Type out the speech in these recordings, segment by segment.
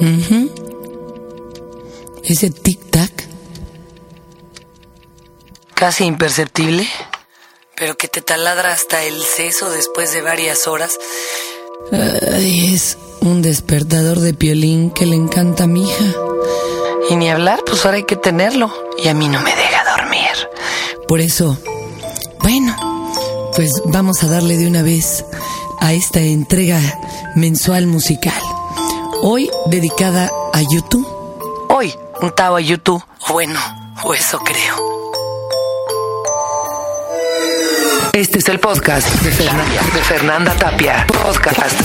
Ujú. Ese tic-tac. Casi imperceptible, pero que te taladra hasta el seso después de varias horas. Ay, es un despertador de piolín que le encanta a mi hija. Y ni hablar, pues ahora hay que tenerlo. Y a mí no me deja dormir. Por eso, bueno, pues vamos a darle de una vez a esta entrega mensual musical. Hoy dedicada a YouTube. Hoy, un tao a YouTube. Bueno, o eso creo. Este es el podcast de Fernanda, de Fernanda Tapia. Podcast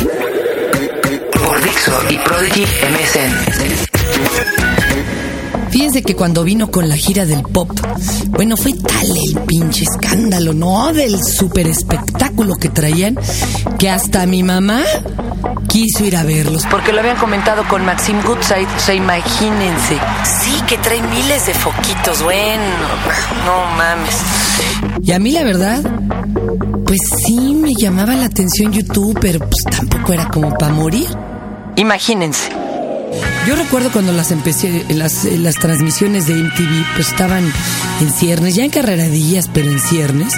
por Dixo y Prodigy MSN. Fíjense que cuando vino con la gira del pop, bueno, fue tal el pinche escándalo, ¿no? Del super espectáculo que traían, que hasta mi mamá quiso ir a verlos. Porque lo habían comentado con Maxim Goodside, o sea, imagínense. Sí, que trae miles de foquitos, bueno, no mames. Y a mí la verdad, pues sí me llamaba la atención YouTube, pero pues tampoco era como para morir. Imagínense. Yo recuerdo cuando las empecé, las, las transmisiones de MTV, pues estaban en ciernes, ya en carreradillas, pero en ciernes.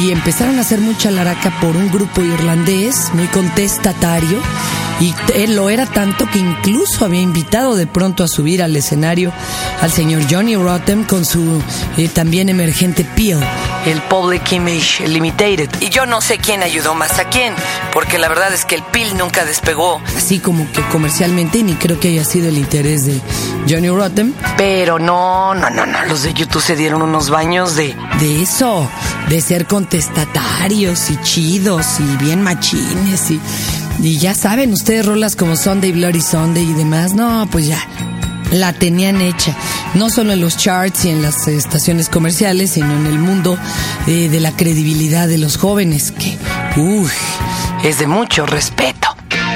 Y empezaron a hacer mucha laraca por un grupo irlandés muy contestatario. Y él lo era tanto que incluso había invitado de pronto a subir al escenario al señor Johnny Rotten con su eh, también emergente Peel, el Public Image Limited. Y yo no sé quién ayudó más a quién, porque la verdad es que el Peel nunca despegó, así como que comercialmente, ni creo que haya sido el interés de Johnny Rotten. Pero no, no, no, no, los de YouTube se dieron unos baños de, de eso, de ser contestatarios y chidos y bien machines y, y ya saben ustedes rolas como Sunday Bloody Sunday y demás, no, pues ya la tenían hecha, no solo en los charts y en las estaciones comerciales, sino en el mundo eh, de la credibilidad de los jóvenes, que, uff, es de mucho respeto.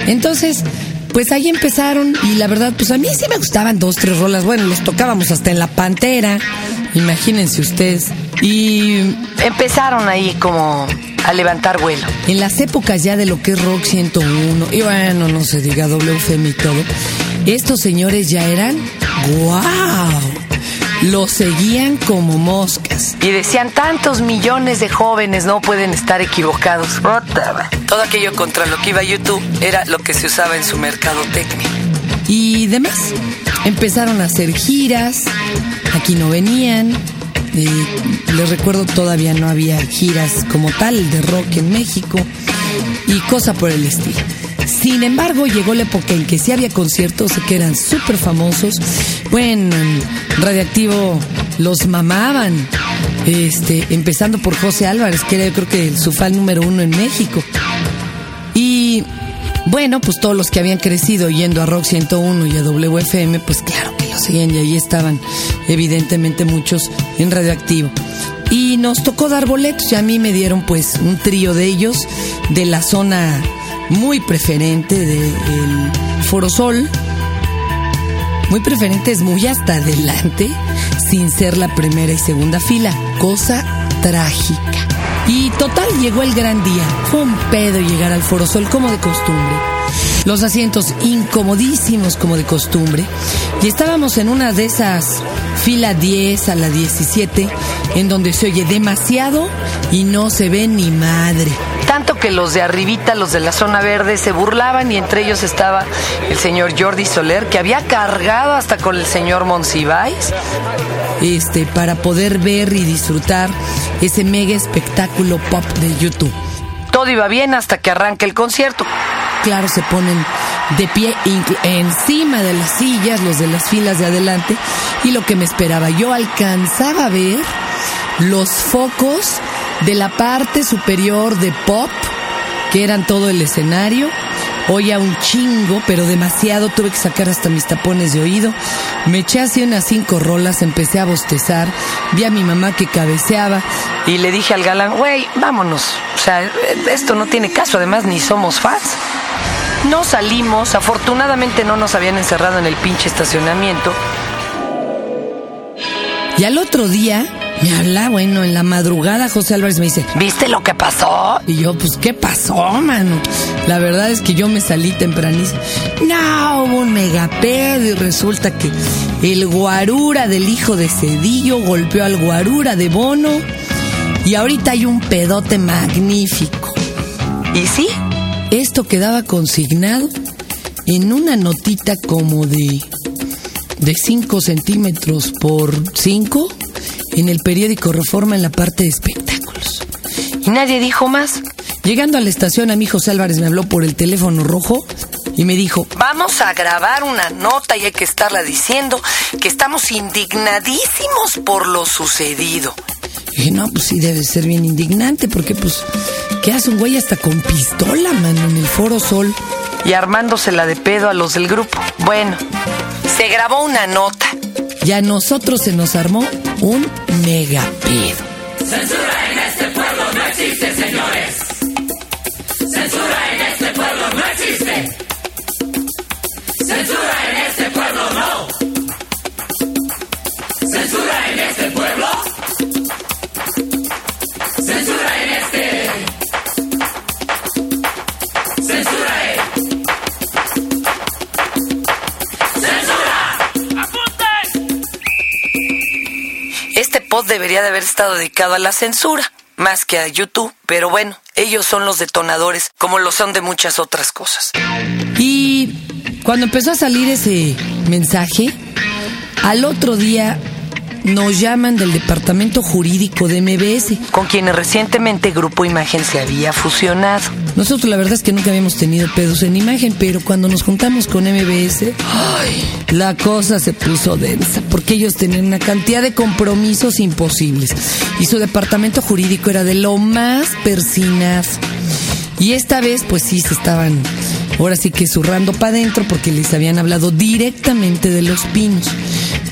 Entonces, pues ahí empezaron y la verdad, pues a mí sí me gustaban dos, tres rolas, bueno, los tocábamos hasta en la pantera, imagínense ustedes. Y empezaron ahí como a levantar vuelo. En las épocas ya de lo que es Rock 101, y bueno, no se diga WFM y todo, estos señores ya eran ¡guau! Los seguían como moscas. Y decían, tantos millones de jóvenes no pueden estar equivocados. Todo aquello contra lo que iba YouTube era lo que se usaba en su mercadotecnia. Y demás. Empezaron a hacer giras. Aquí no venían. Eh, les recuerdo, todavía no había giras como tal de rock en México. Y cosa por el estilo. Sin embargo, llegó la época en que sí había conciertos que eran súper famosos. Bueno, en Radioactivo los mamaban. Este, empezando por José Álvarez, que era yo creo que su fan número uno en México. Y bueno, pues todos los que habían crecido yendo a Rock 101 y a WFM, pues claro que lo seguían y ahí estaban, evidentemente, muchos en Radioactivo. Y nos tocó dar boletos y a mí me dieron pues un trío de ellos de la zona muy preferente del Sol. Muy preferente es muy hasta adelante, sin ser la primera y segunda fila. Cosa trágica. Y total, llegó el gran día. Fue un pedo llegar al Foro Sol como de costumbre. Los asientos incomodísimos como de costumbre. Y estábamos en una de esas fila 10 a la 17, en donde se oye demasiado y no se ve ni madre. Tanto que los de arribita, los de la zona verde, se burlaban y entre ellos estaba el señor Jordi Soler, que había cargado hasta con el señor Monsiváis, este, para poder ver y disfrutar ese mega espectáculo pop de YouTube. Todo iba bien hasta que arranca el concierto. Claro, se ponen de pie encima de las sillas, los de las filas de adelante, y lo que me esperaba, yo alcanzaba a ver los focos de la parte superior de pop, que eran todo el escenario. Oía un chingo, pero demasiado, tuve que sacar hasta mis tapones de oído. Me eché así unas cinco rolas, empecé a bostezar, vi a mi mamá que cabeceaba y le dije al galán, güey, vámonos. O sea, esto no tiene caso, además ni somos fans. No salimos, afortunadamente no nos habían encerrado en el pinche estacionamiento. Y al otro día Me habla, bueno, en la madrugada José Álvarez me dice, ¿Viste lo que pasó? y yo, pues, ¿qué pasó, mano? La verdad es que yo me salí tempranísimo. No, hubo un megapedo y resulta que el guarura del hijo de Cedillo golpeó al guarura de Bono y ahorita hay un pedote magnífico. ¿Y sí? Esto quedaba consignado en una notita como de de 5 centímetros por 5 en el periódico Reforma en la parte de espectáculos. ¿Y nadie dijo más? Llegando a la estación, a mi José Álvarez me habló por el teléfono rojo y me dijo, Vamos a grabar una nota y hay que estarla diciendo que estamos indignadísimos por lo sucedido. Dije, no, pues sí debe ser bien indignante porque pues, ¿qué hace un güey hasta con pistola, mano, en el Foro Sol? Y armándosela de pedo a los del grupo. Bueno, se grabó una nota. Y a nosotros se nos armó un megapedo. Este debería de haber estado dedicado a la censura, más que a YouTube, pero bueno, ellos son los detonadores, como lo son de muchas otras cosas. Y cuando empezó a salir ese mensaje, al otro día nos llaman del departamento jurídico de MBS. Con quienes recientemente Grupo Imagen se había fusionado. Nosotros la verdad es que nunca habíamos tenido pedos en imagen, pero cuando nos juntamos con MBS, ¡ay! la cosa se puso densa, porque ellos tenían una cantidad de compromisos imposibles. Y su departamento jurídico era de lo más persinazo. Y esta vez, pues sí, se estaban ahora sí que zurrando para adentro porque les habían hablado directamente de los pinos.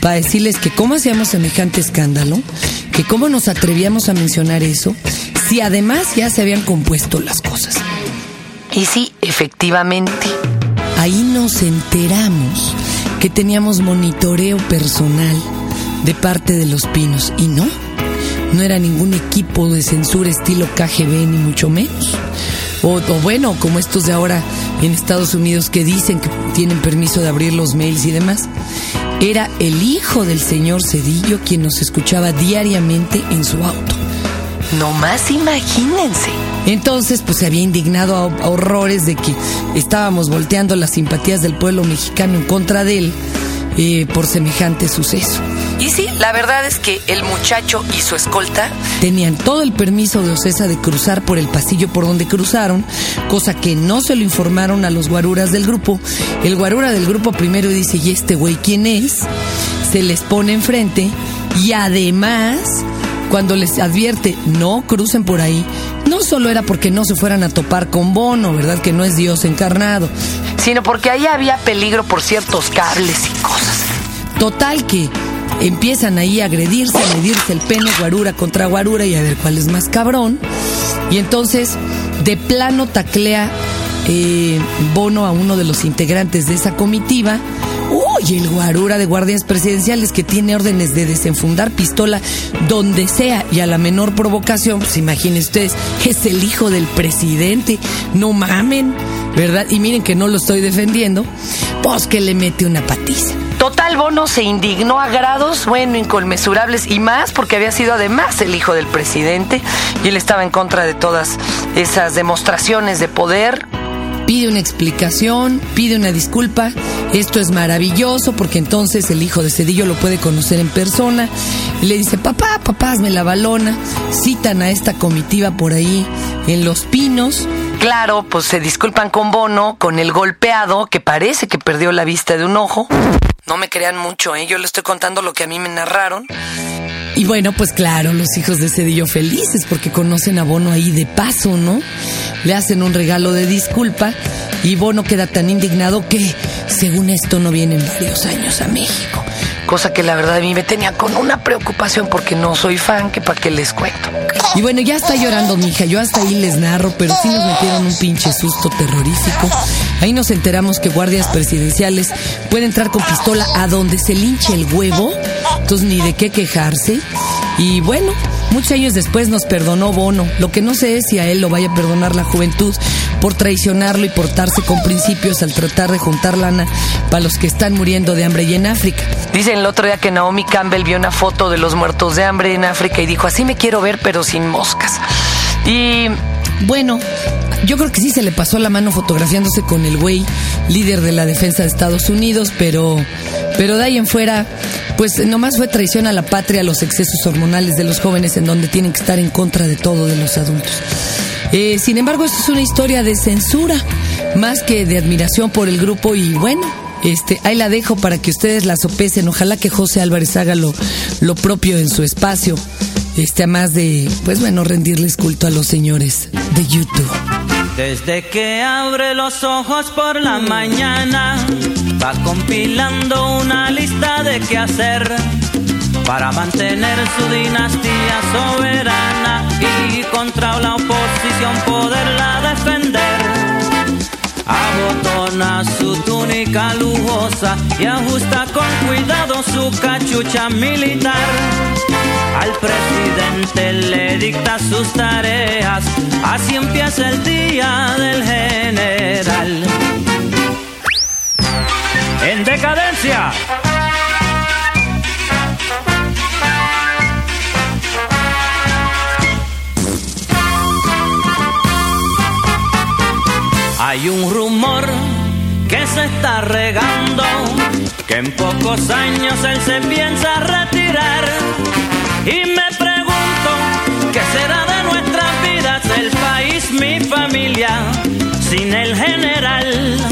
Para decirles que cómo hacíamos semejante escándalo, que cómo nos atrevíamos a mencionar eso, si además ya se habían compuesto las cosas. Y sí, efectivamente. Ahí nos enteramos que teníamos monitoreo personal de parte de los pinos y no, no era ningún equipo de censura estilo KGB ni mucho menos. O, o bueno, como estos de ahora en Estados Unidos que dicen que tienen permiso de abrir los mails y demás. Era el hijo del señor Cedillo quien nos escuchaba diariamente en su auto. No más imagínense. Entonces, pues se había indignado a, a horrores de que estábamos volteando las simpatías del pueblo mexicano en contra de él eh, por semejante suceso. Y sí, la verdad es que el muchacho y su escolta Tenían todo el permiso de Ocesa de cruzar por el pasillo por donde cruzaron, cosa que no se lo informaron a los guaruras del grupo. El guarura del grupo primero dice, ¿y este güey quién es? Se les pone enfrente y además, cuando les advierte, no crucen por ahí, no solo era porque no se fueran a topar con Bono, ¿verdad? Que no es Dios encarnado. sino porque ahí había peligro por ciertos cables y cosas. Total que empiezan ahí a agredirse, a medirse el pene guarura contra guarura y a ver cuál es más cabrón. Y entonces, de plano taclea eh, Bono a uno de los integrantes de esa comitiva. Uy, el guarura de guardias presidenciales que tiene órdenes de desenfundar pistola donde sea y a la menor provocación, pues imaginen ustedes, es el hijo del presidente, no mamen, ¿verdad? Y miren que no lo estoy defendiendo, pues que le mete una patiza. Total Bono se indignó a grados, bueno, inconmensurables y más porque había sido además el hijo del presidente y él estaba en contra de todas esas demostraciones de poder. pide una explicación, pide una disculpa. Esto es maravilloso porque entonces el hijo de Cedillo lo puede conocer en persona. Le dice, papá, papá, hazme la balona. Citan a esta comitiva por ahí en Los Pinos. Claro, pues se disculpan con Bono, con el golpeado que parece que perdió la vista de un ojo. No me crean mucho, ¿eh? Yo le estoy contando lo que a mí me narraron. Y bueno, pues claro, los hijos de Cedillo felices porque conocen a Bono ahí de paso, ¿no? Le hacen un regalo de disculpa y Bono queda tan indignado que, según esto, no vienen varios años a México. Cosa que la verdad a mí me tenía con una preocupación porque no soy fan, que para qué les cuento. Y bueno, ya está llorando mi hija, yo hasta ahí les narro, pero sí nos metieron un pinche susto terrorífico. Ahí nos enteramos que guardias presidenciales pueden entrar con pistola a donde se linche el huevo, entonces ni de qué quejarse. Y bueno, muchos años después nos perdonó Bono. Lo que no sé es si a él lo vaya a perdonar la juventud por traicionarlo y portarse con principios al tratar de juntar lana para los que están muriendo de hambre y en África. Dicen el otro día que Naomi Campbell vio una foto de los muertos de hambre en África y dijo, así me quiero ver pero sin moscas. Y bueno, yo creo que sí se le pasó la mano fotografiándose con el güey, líder de la defensa de Estados Unidos, pero, pero de ahí en fuera, pues nomás fue traición a la patria, los excesos hormonales de los jóvenes en donde tienen que estar en contra de todo de los adultos. Eh, sin embargo, esto es una historia de censura, más que de admiración por el grupo y bueno, este, ahí la dejo para que ustedes la sopesen. Ojalá que José Álvarez haga lo, lo propio en su espacio. Este, más de, pues bueno, rendirles culto a los señores de YouTube. Desde que abre los ojos por la mañana, va compilando una lista de qué hacer para mantener su dinastía soberana y contra la oposición poderla defender. Abotona su túnica lujosa y ajusta con cuidado su cachucha militar. Al presidente le dicta sus tareas, así empieza el día del general. En decadencia. Hay un rumor que se está regando, que en pocos años él se piensa retirar. Y me pregunto, ¿qué será de nuestras vidas, el país, mi familia, sin el general?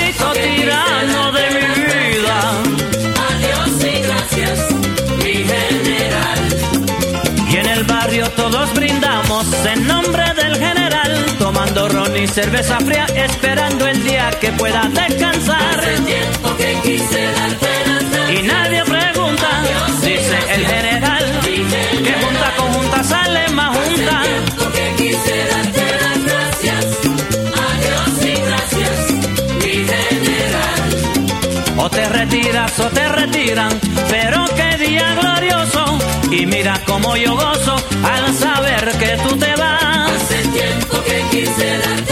y cerveza fría, esperando el día que pueda descansar. Hace tiempo que quise darte. Y nadie pregunta, dice el general, que junta con junta sale más junta. Tiempo que quise darte las gracias. Adiós y gracias, mi general. O te retiras o te retiran, pero qué día glorioso. Y mira cómo yo gozo al saber que tú te vas. Hace tiempo que quise darte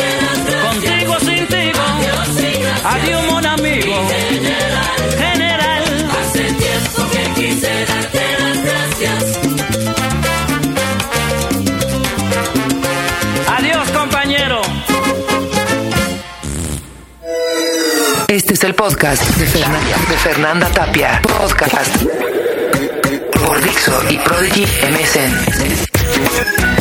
Adiós mon amigo. general. General, Hace tiempo que quise darte las gracias. adiós compañero. este es el podcast de Fernanda, de Fernanda Tapia. Podcast por Dixo y Prodigy MSN.